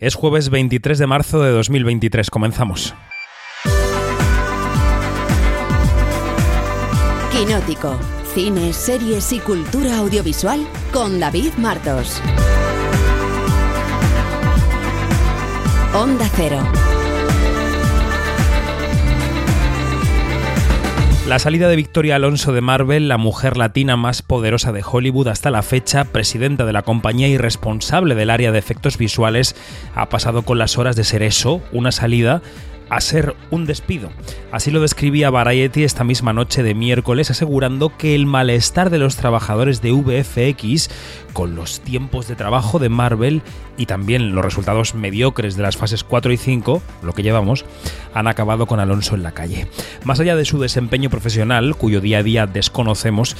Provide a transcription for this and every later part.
Es jueves 23 de marzo de 2023. Comenzamos. Quinótico. Cine, series y cultura audiovisual con David Martos. Onda Cero. La salida de Victoria Alonso de Marvel, la mujer latina más poderosa de Hollywood hasta la fecha, presidenta de la compañía y responsable del área de efectos visuales, ha pasado con las horas de ser eso, una salida, a ser un despido. Así lo describía Variety esta misma noche de miércoles, asegurando que el malestar de los trabajadores de VFX con los tiempos de trabajo de Marvel y también los resultados mediocres de las fases 4 y 5, lo que llevamos, han acabado con Alonso en la calle. Más allá de su desempeño profesional, cuyo día a día desconocemos,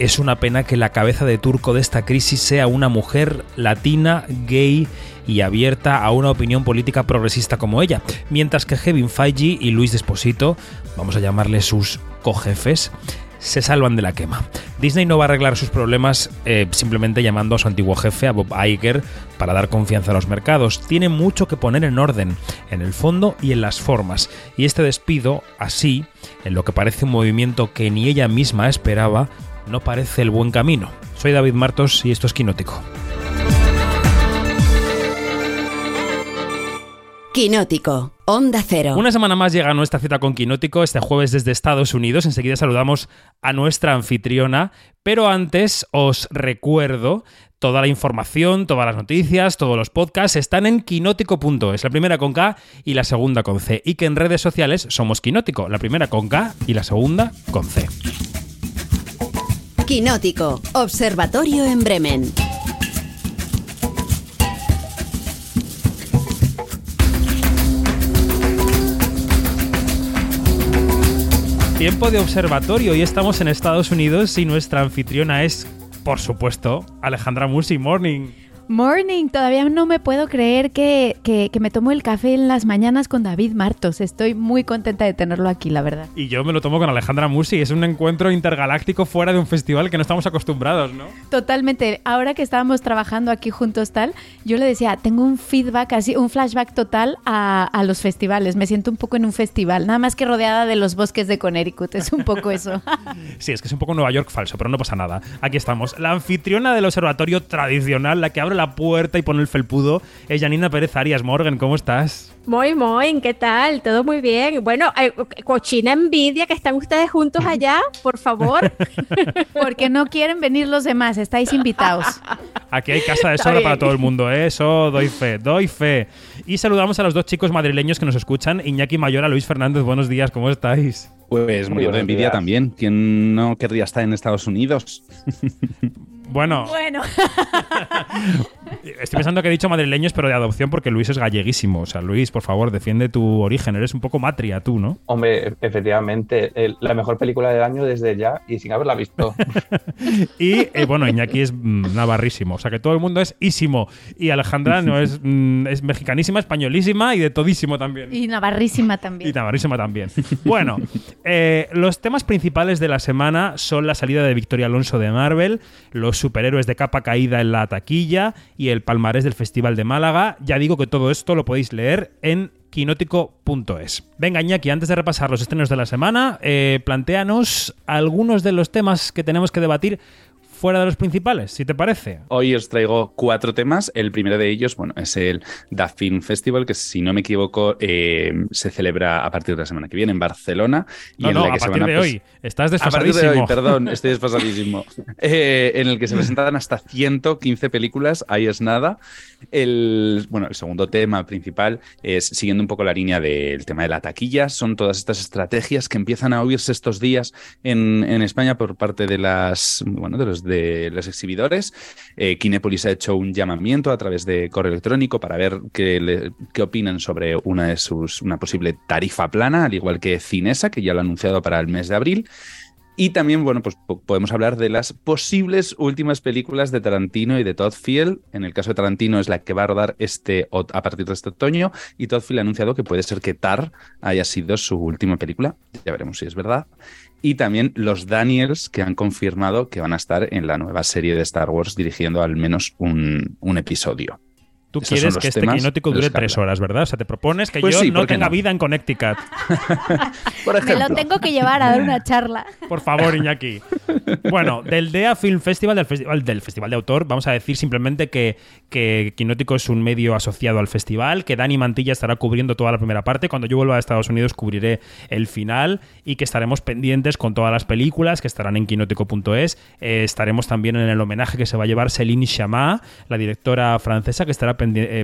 es una pena que la cabeza de turco de esta crisis sea una mujer latina, gay y abierta a una opinión política progresista como ella, mientras que Kevin Feige y Luis Desposito, vamos a llamarle sus cojefes, se salvan de la quema. Disney no va a arreglar sus problemas eh, simplemente llamando a su antiguo jefe, a Bob Iger, para dar confianza a los mercados. Tiene mucho que poner en orden, en el fondo y en las formas. Y este despido, así, en lo que parece un movimiento que ni ella misma esperaba, no parece el buen camino. Soy David Martos y esto es Quinótico. Quinótico, Onda Cero. Una semana más llega nuestra cita con Quinótico, este jueves desde Estados Unidos. Enseguida saludamos a nuestra anfitriona, pero antes os recuerdo toda la información, todas las noticias, todos los podcasts están en quinótico.es, la primera con K y la segunda con C, y que en redes sociales somos Quinótico, la primera con K y la segunda con C. Quinótico, Observatorio en Bremen. Tiempo de observatorio y estamos en Estados Unidos y nuestra anfitriona es, por supuesto, Alejandra Musi. Morning. Morning, todavía no me puedo creer que, que, que, me tomo el café en las mañanas con David Martos. Estoy muy contenta de tenerlo aquí, la verdad. Y yo me lo tomo con Alejandra Musi. Es un encuentro intergaláctico fuera de un festival que no estamos acostumbrados, ¿no? Totalmente. Ahora que estábamos trabajando aquí juntos tal, yo le decía, tengo un feedback así, un flashback total a, a los festivales. Me siento un poco en un festival, nada más que rodeada de los bosques de Connecticut. Es un poco eso. sí, es que es un poco Nueva York falso, pero no pasa nada. Aquí estamos. La anfitriona del observatorio tradicional, la que abre la puerta y pone el felpudo, es Janina Pérez Arias. Morgan, ¿cómo estás? Muy, muy, ¿qué tal? Todo muy bien. Bueno, eh, cochina envidia que están ustedes juntos allá, por favor. Porque no quieren venir los demás, estáis invitados. Aquí hay casa de sobra para todo el mundo, ¿eh? eso doy fe, doy fe. Y saludamos a los dos chicos madrileños que nos escuchan, Iñaki Mayora, Luis Fernández, buenos días, ¿cómo estáis? Pues muy de envidia también. ¿Quién no querría estar en Estados Unidos? Bueno. Bueno. Estoy pensando que he dicho madrileños, pero de adopción porque Luis es galleguísimo. O sea, Luis, por favor, defiende tu origen. Eres un poco matria tú, ¿no? Hombre, efectivamente, el, la mejor película del año desde ya y sin haberla visto. y eh, bueno, Iñaki es mm, navarrísimo. O sea, que todo el mundo es ísimo. Y Alejandra no es, mm, es mexicanísima, españolísima y de todísimo también. Y navarrísima también. Y navarrísima también. Bueno, eh, los temas principales de la semana son la salida de Victoria Alonso de Marvel, los superhéroes de capa caída en la taquilla y el palmarés del Festival de Málaga. Ya digo que todo esto lo podéis leer en quinótico.es. Venga, Iñaki, antes de repasar los estrenos de la semana, eh, planteanos algunos de los temas que tenemos que debatir fuera de los principales, si te parece. Hoy os traigo cuatro temas. El primero de ellos, bueno, es el Da Film Festival, que si no me equivoco, eh, se celebra a partir de la semana que viene en Barcelona. Y no, en no, la que a partir de hoy. Estás A partir desfasadísimo. de hoy, perdón, estoy desfasadísimo. Eh, en el que se presentan hasta 115 películas, ahí es nada. El, bueno, el segundo tema principal es, siguiendo un poco la línea del tema de la taquilla, son todas estas estrategias que empiezan a oírse estos días en, en España por parte de las, bueno, de los, de los exhibidores. Eh, Kinépolis ha hecho un llamamiento a través de correo electrónico para ver qué, le- opinan sobre una una posible tarifa plana, al igual que Cinesa, que ya lo ha anunciado para el mes de abril. Y también, bueno, pues po- podemos hablar de las posibles últimas películas de Tarantino y de Todd Field. En el caso de Tarantino es la que va a rodar este a partir de este otoño y Todd Field ha anunciado que puede ser que Tar haya sido su última película. Ya veremos si es verdad. Y también los Daniels que han confirmado que van a estar en la nueva serie de Star Wars dirigiendo al menos un, episodio. Tú quieres que este quinótico dure tres horas, ¿verdad? O sea, te propones que Pues yo sí, no ¿por qué tenga no? vida en Connecticut. Por Me lo tengo que llevar a dar una charla. Por favor, Iñaki. Bueno, del DEA Film Festival, del festival, del festival de autor, vamos a decir simplemente que, que Quinótico es un medio asociado al festival, que Dani Mantilla estará cubriendo toda la primera parte. Cuando yo vuelva a Estados Unidos cubriré el final y que estaremos pendientes con todas las películas que estarán en quinótico.es. Eh, estaremos también en el homenaje que se va a llevar Céline Chama, la directora francesa que estará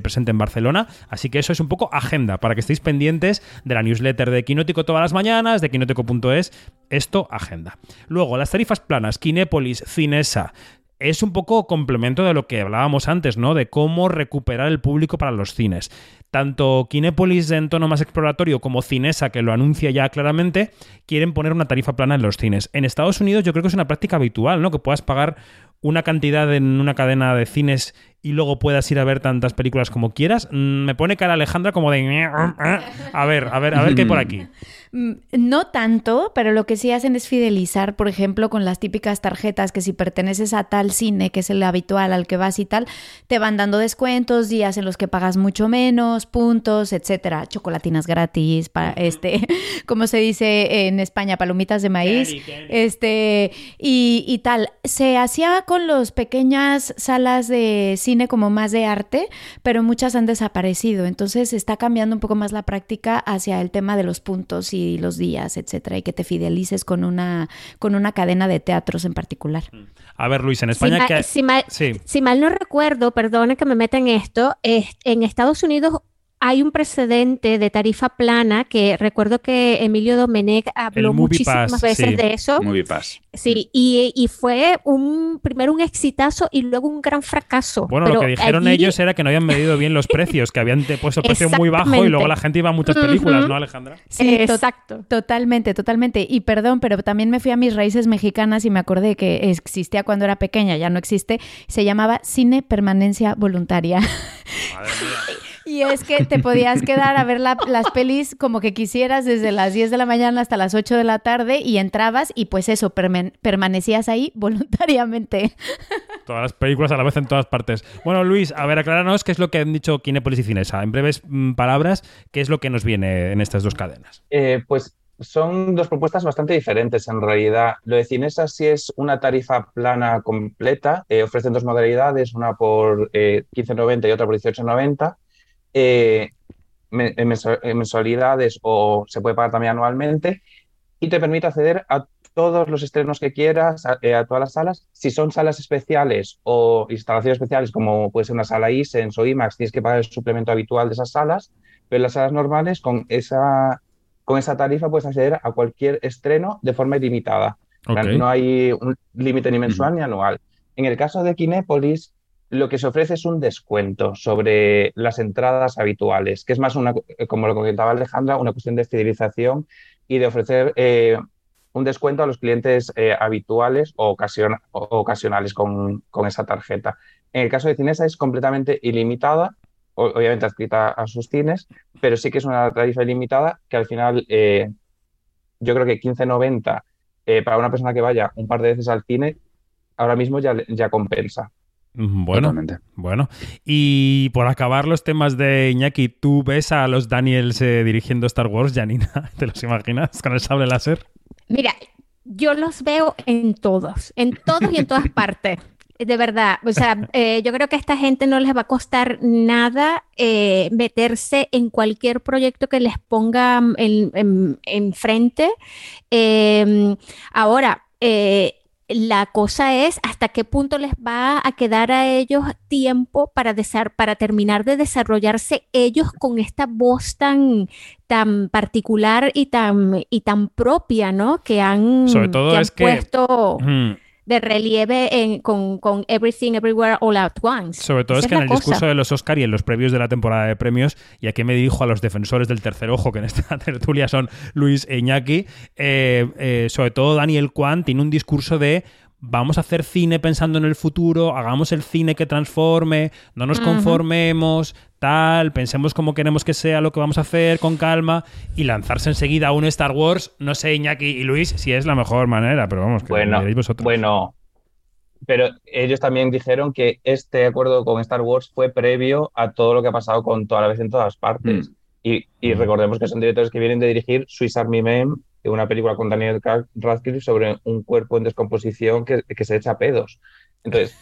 presente en Barcelona. Así que eso es un poco agenda para que estéis pendientes de la newsletter de Quinótico todas las mañanas, de quinótico.es. Esto, agenda. Luego, las tarifas planas, Kinépolis, Cinesa. Es un poco complemento de lo que hablábamos antes, ¿no? De cómo recuperar el público para los cines. Tanto Kinépolis en tono más exploratorio como Cinesa, que lo anuncia ya claramente, quieren poner una tarifa plana en los cines. En Estados Unidos yo creo que es una práctica habitual, ¿no? Que puedas pagar una cantidad en una cadena de cines y luego puedas ir a ver tantas películas como quieras. Mm, Me pone cara Alejandra como de... A ver, a ver, a ver qué hay por aquí. Mm, No tanto, pero lo que sí hacen es fidelizar, por ejemplo, con las típicas tarjetas que si perteneces a tal cine, que es el habitual al que vas y tal, te van dando descuentos, días en los que pagas mucho menos, puntos, etcétera, chocolatinas gratis, para este, como se dice en España, palomitas de maíz, este y, y tal. Se hacía con las pequeñas salas de cine como más de arte, pero muchas han desaparecido. Entonces está cambiando un poco más la práctica hacia el tema de los puntos y los días, etcétera, y que te fidelices con una, con una cadena de teatros en particular. A ver, Luis, en Si, España... ma- que... si mal, Sí. si mal no recuerdo, perdone que me meta en esto, es- en Estados Unidos hay un precedente de tarifa plana que recuerdo que Emilio Domenech habló muchísimas Pass, veces sí. de eso. Movie Pass. Sí, y, y fue un primero un exitazo y luego un gran fracaso. Bueno, Pero lo que dijeron allí- ellos era que no habían medido bien los precios, que habían puesto precio muy bajo y luego la gente iba a muchas películas. ¿no, Alejandra? Sí, to- Exacto. Totalmente, totalmente. Y perdón, pero también me fui a mis raíces mexicanas y me acordé que existía cuando era pequeña, ya no existe. Se llamaba Cine Permanencia Voluntaria. Y es que te podías quedar a ver la- las pelis como que quisieras desde las 10 de la mañana hasta las 8 de la tarde y entrabas y pues eso, permen- permanecías ahí voluntariamente. Todas las películas a la vez en todas partes. Bueno, Luis, a ver, acláranos qué es lo que han dicho Kinépolis y Cinesa. En breves mm, palabras, ¿qué es lo que nos viene en estas dos cadenas? Eh, pues son dos propuestas bastante diferentes en realidad. Lo de Cinesa sí es una tarifa plana completa. eh, ofrecen dos modalidades, una por eh, 15.90 y otra por 18.90. Eh, mensu- en mensualidades o se puede pagar también anualmente y te permite acceder a todos los estrenos que quieras, a, eh, a todas las salas. Si son salas especiales o instalaciones especiales, como puede ser una sala ISENS o IMAX, tienes que pagar el suplemento habitual de esas salas, pero en las salas normales, con esa, con esa tarifa, puedes acceder a cualquier estreno de forma ilimitada. No hay un límite ni mensual ni anual. En el caso de Kinépolis, lo que se ofrece es un descuento sobre las entradas habituales, que es más una, como lo comentaba Alejandra, una cuestión de fidelización y de ofrecer eh, un descuento a los clientes eh, habituales o, ocasiona- o ocasionales con, esa tarjeta. En el caso de Cinesa es completamente ilimitada, obviamente adscrita a sus cines, pero sí que es una tarifa ilimitada que al final eh, yo creo que 15.90 eh, para una persona que vaya un par de veces al cine, ahora mismo ya, ya compensa. Mm, Bueno, Totalmente. bueno. Y por acabar los temas de Iñaki, ¿tú ves a los Daniels eh, dirigiendo Star Wars, Janina? ¿Te los imaginas con el sable láser? Mira, yo los veo en todos, en todos y en todas partes. De verdad, o sea, eh, yo creo que a esta gente no les va a costar nada eh, meterse en cualquier proyecto que les ponga en, en- enfrente. Eh, ahora, eh, la cosa es hasta qué punto les va a quedar a ellos tiempo para, desar- para terminar de desarrollarse ellos con esta voz tan, tan particular y tan, y tan propia, ¿no? Que han, Sobre todo que han es que- puesto Mm. De relieve en- con, con Everything Everywhere All At Once. Sobre todo Esa es que en el cosa. discurso de los Oscar y en los previos de la temporada de premios, y aquí me dirijo a los defensores del tercer ojo, que en esta tertulia son Luis e Iñaki, eh, eh, sobre todo Daniel Kwan tiene un discurso de vamos a hacer cine pensando en el futuro, hagamos el cine que transforme, no nos conformemos, tal, pensemos cómo queremos que sea lo que vamos a hacer con calma y lanzarse enseguida a un Star Wars, no sé Iñaki y Luis si es la mejor manera, pero vamos, que Bueno, vosotros. bueno, pero ellos también dijeron que este acuerdo con Star Wars fue previo a todo lo que ha pasado con toda la vez en todas partes. Mm. Y, y recordemos que son directores que vienen de dirigir Swiss Army Man, una película con Daniel Radcliffe sobre un cuerpo en descomposición que, que se echa pedos. Entonces,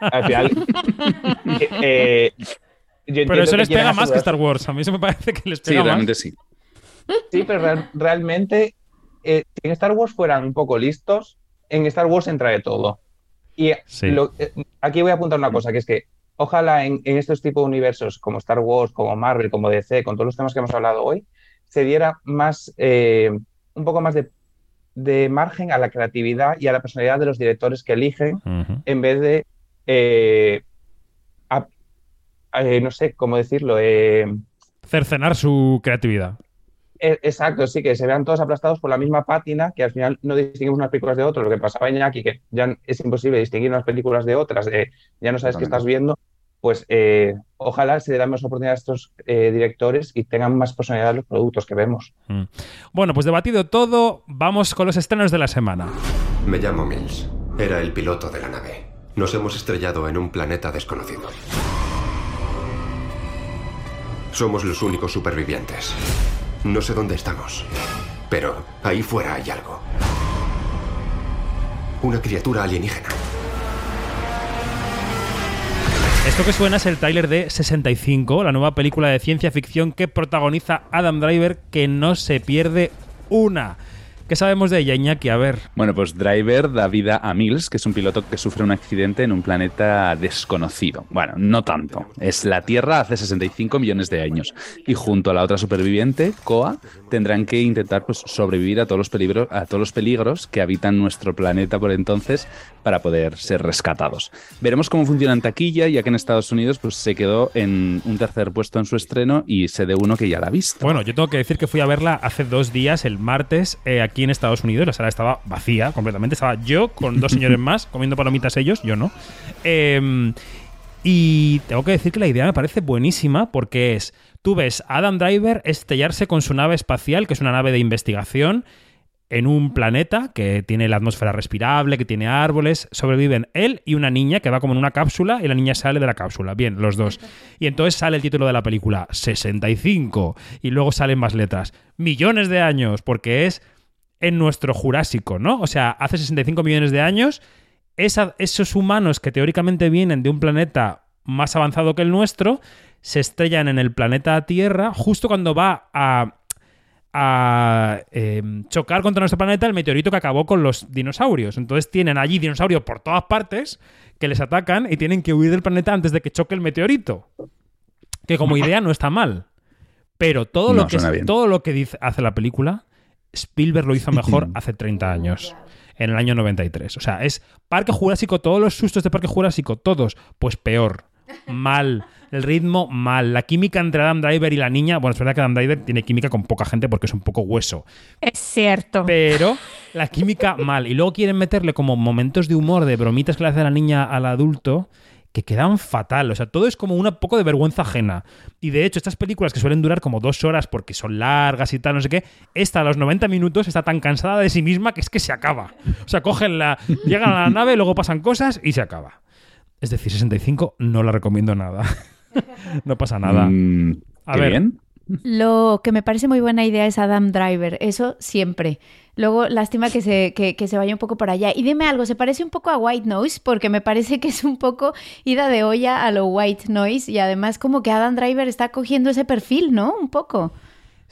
al final... eh, yo Pero eso les pega más que Star Wars. A mí eso me parece que les Sí, pega más. realmente sí. Sí, pero real- realmente, eh, si en Star Wars fueran un poco listos, en Star Wars entra de todo. Y Sí. lo- eh, aquí voy a apuntar una cosa, que es que ojalá en, en estos tipos de universos como Star Wars, como Marvel, como DC, con todos los temas que hemos hablado hoy, se diera más, eh, un poco más de, de margen a la creatividad y a la personalidad de los directores que eligen, en vez de, eh, a- eh, no sé cómo decirlo, eh, Cercenar su creatividad. Eh, Exacto, sí, que se vean todos aplastados por la misma pátina, que al final no distinguimos unas películas de otras. Lo que pasaba en Iñaki, que ya es imposible distinguir unas películas de otras, eh, ya no sabes qué estás viendo, pues eh, ojalá se le den más oportunidad a estos eh, directores y tengan más personalidad los productos que vemos. Mm. Bueno, pues debatido todo, vamos con los estrenos de la semana. Me llamo Mills. Era el piloto de la nave. Nos hemos estrellado en un planeta desconocido. Somos los únicos supervivientes. No sé dónde estamos, pero ahí fuera hay algo. Una criatura alienígena. Esto que suena es el tráiler de 65, la nueva película de ciencia ficción que protagoniza Adam Driver, que no se pierde una. ¿Qué sabemos de ella, Iñaki? A ver. Bueno, pues Driver da vida a Mills, que es un piloto que sufre un accidente en un planeta desconocido. Bueno, no tanto. Es la Tierra hace 65 millones de años. Y junto a la otra superviviente, Koa, tendrán que intentar pues, sobrevivir a todos, los peligros, a todos los peligros que habitan nuestro planeta por entonces para poder ser rescatados. Veremos cómo funciona en taquilla, ya que en Estados Unidos pues, se quedó en un tercer puesto en su estreno y sé de uno que ya la ha visto. Bueno, yo tengo que decir que fui a verla hace dos días, el martes, eh, aquí en Estados Unidos. La sala estaba vacía completamente. Estaba yo con dos señores más comiendo palomitas ellos, yo no. Eh, y tengo que decir que la idea me parece buenísima porque es, tú ves a Adam Driver estrellarse con su nave espacial, que es una nave de investigación, en un planeta que tiene la atmósfera respirable, que tiene árboles, sobreviven él y una niña que va como en una cápsula y la niña sale de la cápsula. Bien, los dos. Y entonces sale el título de la película, 65. Y luego salen más letras, millones de años, porque es en nuestro Jurásico, ¿no? O sea, hace 65 millones de años, esos humanos que teóricamente vienen de un planeta más avanzado que el nuestro, se estrellan en el planeta Tierra justo cuando va a a eh, chocar contra nuestro planeta el meteorito que acabó con los dinosaurios. Entonces tienen allí dinosaurios por todas partes que les atacan y tienen que huir del planeta antes de que choque el meteorito. Que como idea no está mal. Pero todo No, lo que, todo lo que dice, hace la película, Spielberg lo hizo mejor hace 30 años. En el año 93. O sea, es Parque Jurásico, todos los sustos de Parque Jurásico, todos, pues peor. Mal. El ritmo, mal. La química entre Adam Driver y la niña. Bueno, es verdad que Adam Driver tiene química con poca gente porque es un poco hueso. Es cierto. Pero la química mal. Y luego quieren meterle como momentos de humor, de bromitas que le hace la niña al adulto, que quedan fatal. O sea, todo es como un poco de vergüenza ajena. Y de hecho, estas películas que suelen durar como dos horas porque son largas y tal, no sé qué, esta a los 90 minutos está tan cansada de sí misma que es que se acaba. O sea, cogen la. llegan a la nave, luego pasan cosas y se acaba. Es decir, 65 no la recomiendo nada. no pasa nada. Mm, A ver. bien. Lo que me parece muy buena idea es Adam Driver, eso siempre. Luego, lástima que se, que, que se vaya un poco para allá. Y dime algo, ¿se parece un poco a White Noise? Porque me parece que es un poco ida de olla a lo White Noise y además como que Adam Driver está cogiendo ese perfil, ¿no? Un poco.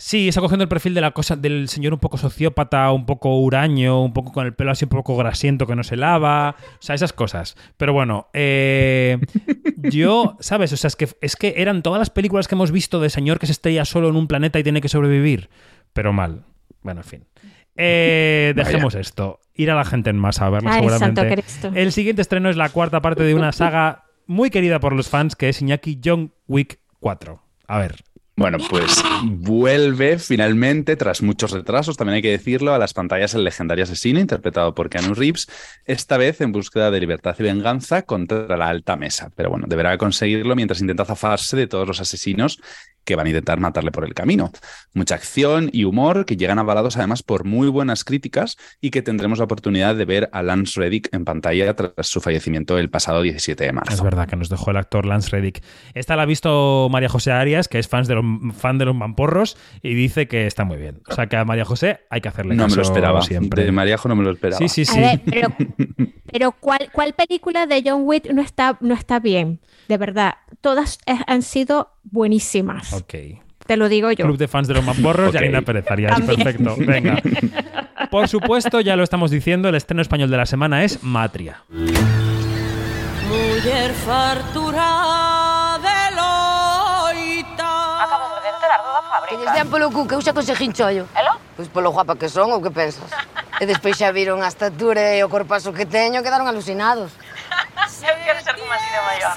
Sí, está cogiendo el perfil de la cosa del señor un poco sociópata, un poco huraño, un poco con el pelo así un poco grasiento que no se lava, o sea, esas cosas. Pero bueno, eh, yo, ¿sabes? O sea, es que, es que eran todas las películas que hemos visto de señor que se estrella solo en un planeta y tiene que sobrevivir, pero mal. Bueno, en fin. Eh, Vaya. dejemos esto. Ir a la gente en masa a verla Ay, seguramente. El siguiente estreno es la cuarta parte de una saga muy querida por los fans que es Iñaki John Wick 4. A ver, Bueno, pues vuelve finalmente, tras muchos retrasos, también hay que decirlo, a las pantallas el legendario asesino interpretado por Keanu Reeves, esta vez en búsqueda de libertad y venganza contra la alta mesa. Pero bueno, deberá conseguirlo mientras intenta zafarse de todos los asesinos que van a intentar matarle por el camino. Mucha acción y humor que llegan avalados además por muy buenas críticas y que tendremos la oportunidad de ver a Lance Reddick en pantalla tras su fallecimiento el pasado 17 de marzo. Es verdad que nos dejó el actor Lance Reddick. Esta la ha visto María José Arias, que es fan de los, fan de los mamporros, y dice que está muy bien. O sea que a María José hay que hacerle no caso me lo esperaba. siempre. De María Jo no me lo esperaba. Sí, sí, sí. A ver, pero, pero ¿cuál, ¿cuál película de John Wick no está, no está bien? De verdad, todas han sido buenísimas. Ok. Te lo digo yo. Club de fans de los mamporros. Yanina Pérez Arias. Perfecto. Venga. Por supuesto, ya lo estamos diciendo, el estreno español de la semana es Matria. Mujer fartura Que lles den polo cu que eu xa consegui chollo. Elo? Pois polo guapa que son, ou que pensas? E despois xa viron a estatura e o corpazo que teño, quedaron alucinados. Eu quero ser como así de maior.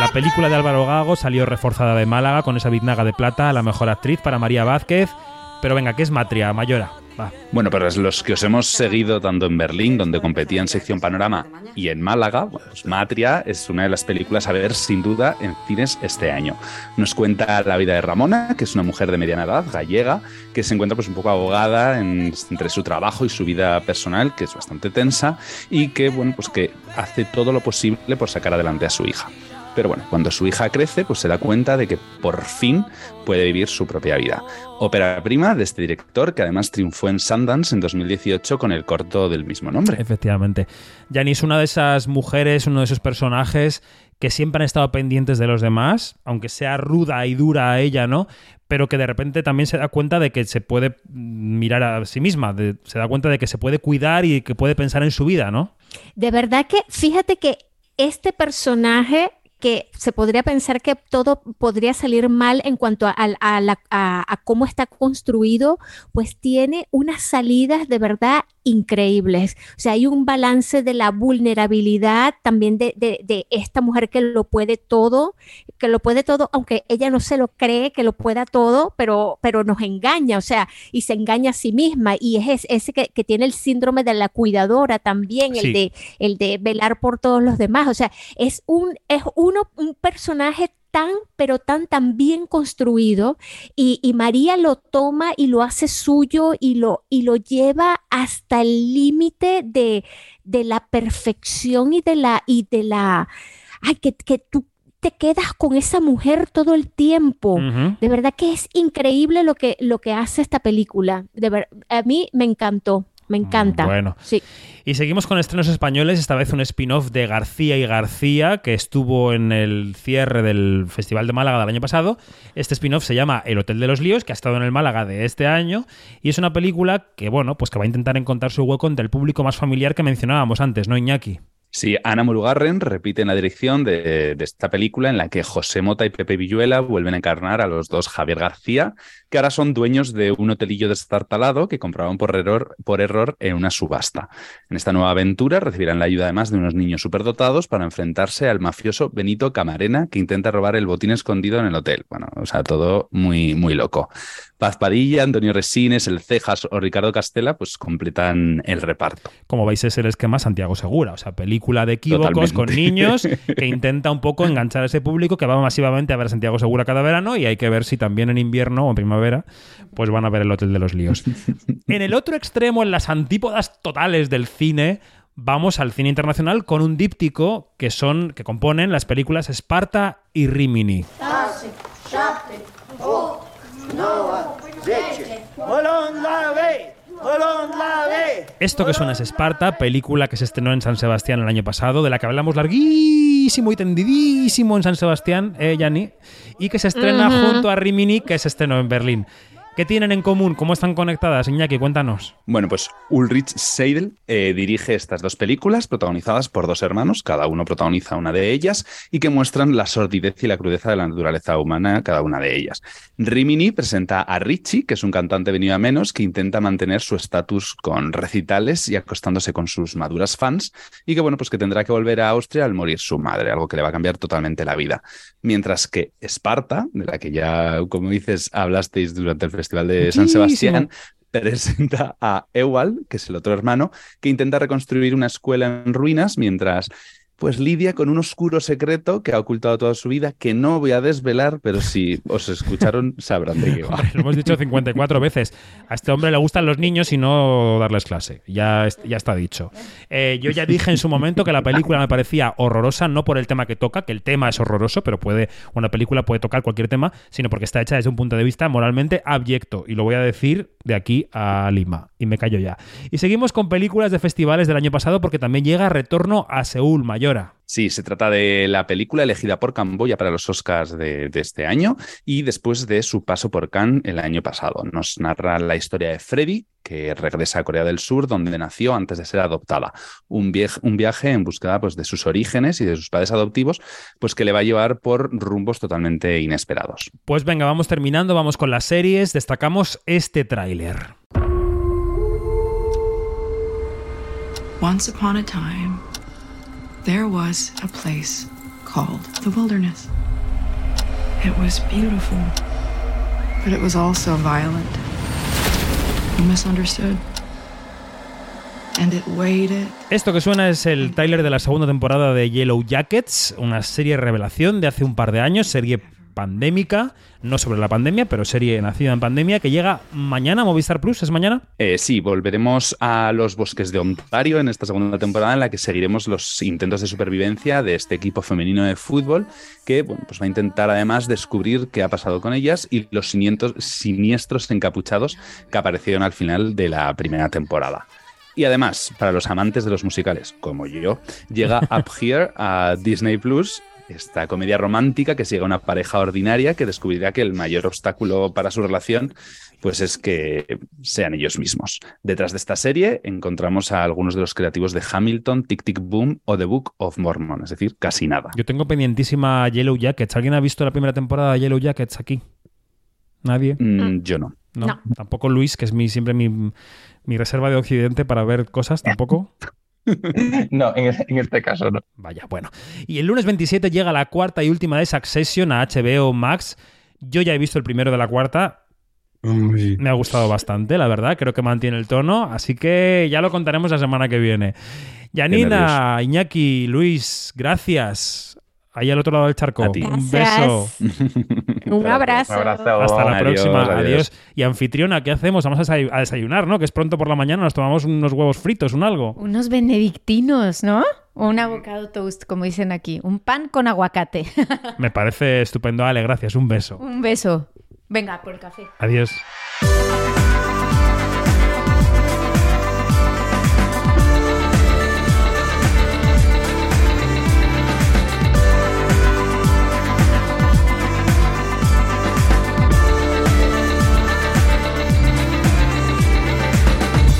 La película de Álvaro Gago salió reforzada de Málaga con esa biznaga de plata a la mejor actriz para María Vázquez. Pero venga, ¿qué es Matria, Mayora? Bueno, para los que os hemos seguido tanto en Berlín, donde competía en sección Panorama, y en Málaga, pues Matria es una de las películas a ver sin duda en cines este año. Nos cuenta la vida de Ramona, que es una mujer de mediana edad, gallega, que se encuentra pues un poco ahogada en- entre su trabajo y su vida personal, que es bastante tensa, y que, bueno, pues que hace todo lo posible por sacar adelante a su hija. Pero bueno, cuando su hija crece, pues se da cuenta de que por fin puede vivir su propia vida. Ópera prima de este director, que además triunfó en Sundance en 2018 con el corto del mismo nombre. Efectivamente. Yani es una de esas mujeres, uno de esos personajes que siempre han estado pendientes de los demás, aunque sea ruda y dura ella, ¿no? Pero que de repente también se da cuenta de que se puede mirar a sí misma, de- se da cuenta de que se puede cuidar y que puede pensar en su vida, ¿no? De verdad que fíjate que este personaje que se podría pensar que todo podría salir mal en cuanto a, a- a cómo está construido, pues tiene unas salidas de verdad increíbles. O sea, hay un balance de la vulnerabilidad también de, de- de esta mujer que lo puede todo, que lo puede todo, aunque ella no se lo cree que lo pueda todo, pero, pero nos engaña, o sea, y se engaña a sí misma. Y es es- ese que, que tiene el síndrome de la cuidadora también, Sí. el de el de velar por todos los demás. O sea, es un, es uno, un personaje tan, pero tan, tan bien construido y, y María lo toma y lo hace suyo y lo, y lo lleva hasta el límite de, de la perfección y de la, y de la, ay, que, que tú te quedas con esa mujer todo el tiempo. De verdad que es increíble lo que, lo que hace esta película. De ver- a mí me encantó, me encanta. bueno. Sí. Y seguimos con estrenos españoles, esta vez un spin-off de García y García, que estuvo en el cierre del Festival de Málaga del año pasado. Este spin-off se llama El Hotel de los Líos, que ha estado en el Málaga de este año, y es una película que, bueno, pues que va a intentar encontrar su hueco entre el público más familiar que mencionábamos antes, ¿no, Iñaki? Sí, Ana Murugarren repite en la dirección de, esta película en la que José Mota y Pepe Villuela vuelven a encarnar a los dos Javier García, que ahora son dueños de un hotelillo destartalado que compraban por error, por error en una subasta. En esta nueva aventura recibirán la ayuda además de unos niños superdotados para enfrentarse al mafioso Benito Camarena que intenta robar el botín escondido en el hotel. Bueno, o sea, todo muy, muy loco. Paz Padilla, Antonio Resines, El Cejas o Ricardo Castela pues completan el reparto. Como vais es el esquema Santiago Segura, o sea, película de equívocos Totalmente. con niños que intenta un poco enganchar a ese público que va masivamente a ver a Santiago Segura cada verano y hay que ver si también en invierno o en primavera pues van a ver el Hotel de los Líos. en el otro extremo, en las antípodas totales del cine, vamos al cine internacional con un díptico que son que componen las películas Esparta y Rimini. Esto que suena es Esparta, película que se estrenó en San Sebastián el año pasado, de la que hablamos larguísimo y tendidísimo en San Sebastián, eh, Yanni, y que se estrena junto a Rimini, que se estrenó en Berlín. ¿Qué tienen en común? ¿Cómo están conectadas? Iñaki, cuéntanos. Bueno, pues Ulrich Seidel eh, dirige estas dos películas protagonizadas por dos hermanos, cada uno protagoniza una de ellas y que muestran la sordidez y la crudeza de la naturaleza humana cada una de ellas. Rimini presenta a Richie, que es un cantante venido a menos que intenta mantener su estatus con recitales y acostándose con sus maduras fans y que bueno, pues que tendrá que volver a Austria al morir su madre, algo que le va a cambiar totalmente la vida. Mientras que Esparta, de la que ya, como dices, hablasteis durante el Festival de San Sebastián, presenta a Ewald, que es el otro hermano, que intenta reconstruir una escuela en ruinas mientras pues lidia con un oscuro secreto que ha ocultado toda su vida, que no voy a desvelar, pero si os escucharon sabrán de qué va. Lo hemos dicho 54 veces. A este hombre le gustan los niños y no darles clase. Ya, ya está dicho. Eh, yo ya dije en su momento que la película me parecía horrorosa, no por el tema que toca, que el tema es horroroso, pero puede una película puede tocar cualquier tema, sino porque está hecha desde un punto de vista moralmente abyecto. Y lo voy a decir de aquí a Lima. Y me callo ya. Y seguimos con películas de festivales del año pasado porque también llega Retorno a Seúl, Mayora. Sí, se trata de la película elegida por Camboya para los Oscars de, de este año y después de su paso por Cannes el año pasado. Nos narra la historia de Freddy, que regresa a Corea del Sur, donde nació antes de ser adoptada. Un, viaj- un viaje en búsqueda pues, de sus orígenes y de sus padres adoptivos, pues que le va a llevar por rumbos totalmente inesperados. Pues venga, vamos terminando, vamos con las series. Destacamos este tráiler. Once upon a time, there was a place called the wilderness. It was beautiful, but it was also violent and misunderstood. And it waited Esto que suena es el tráiler de la segunda temporada de Yellow Jackets, una serie revelación de hace un par de años, serie pandémica, no sobre la pandemia, pero serie nacida en pandemia, que llega mañana a Movistar Plus, ¿es mañana? Eh, sí, volveremos a los bosques de Ontario en esta segunda temporada en la que seguiremos los intentos de supervivencia de este equipo femenino de fútbol que bueno, pues va a intentar además descubrir qué ha pasado con ellas y los siniestros, siniestros encapuchados que aparecieron al final de la primera temporada. Y además, para los amantes de los musicales, como yo, llega Up Here a Disney Plus, esta comedia romántica que sigue a una pareja ordinaria que descubrirá que el mayor obstáculo para su relación pues es que sean ellos mismos. Detrás de esta serie encontramos a algunos de los creativos de Hamilton, Tic Tic Boom o The Book of Mormon, es decir, casi nada. Yo tengo pendientísima Yellow Jackets. ¿Alguien ha visto la primera temporada de Yellow Jackets aquí? ¿Nadie? Mm, yo no. No. No. Tampoco Luis, que es mi, siempre mi, mi reserva de Occidente para ver cosas, tampoco. No, en, en este caso no. Vaya, bueno. Y el lunes 27 llega la cuarta y última de Succession a HBO Max. Yo ya he visto el primero de la cuarta. Me ha gustado bastante, la verdad. Creo que mantiene el tono. Así que ya lo contaremos la semana que viene. Yanina, Iñaki, Luis, gracias. Ahí al otro lado del charco. A ti. Un beso. Un abrazo. Un abrazo. Hasta la Adiós, próxima. Adiós. adiós. Y anfitriona, ¿qué hacemos? Vamos a desayunar, ¿no? Que es pronto por la mañana. Nos tomamos unos huevos fritos, un algo. Unos benedictinos, ¿no? O un avocado toast, como dicen aquí. Un pan con aguacate. Me parece estupendo. Ale, gracias. Un beso. un beso. Venga, por el café. Adiós.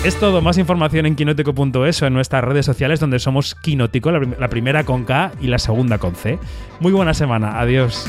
Es todo, más información en quinótico.es o en nuestras redes sociales donde somos Quinótico, la, la primera con K y la segunda con C. Muy buena semana, adiós.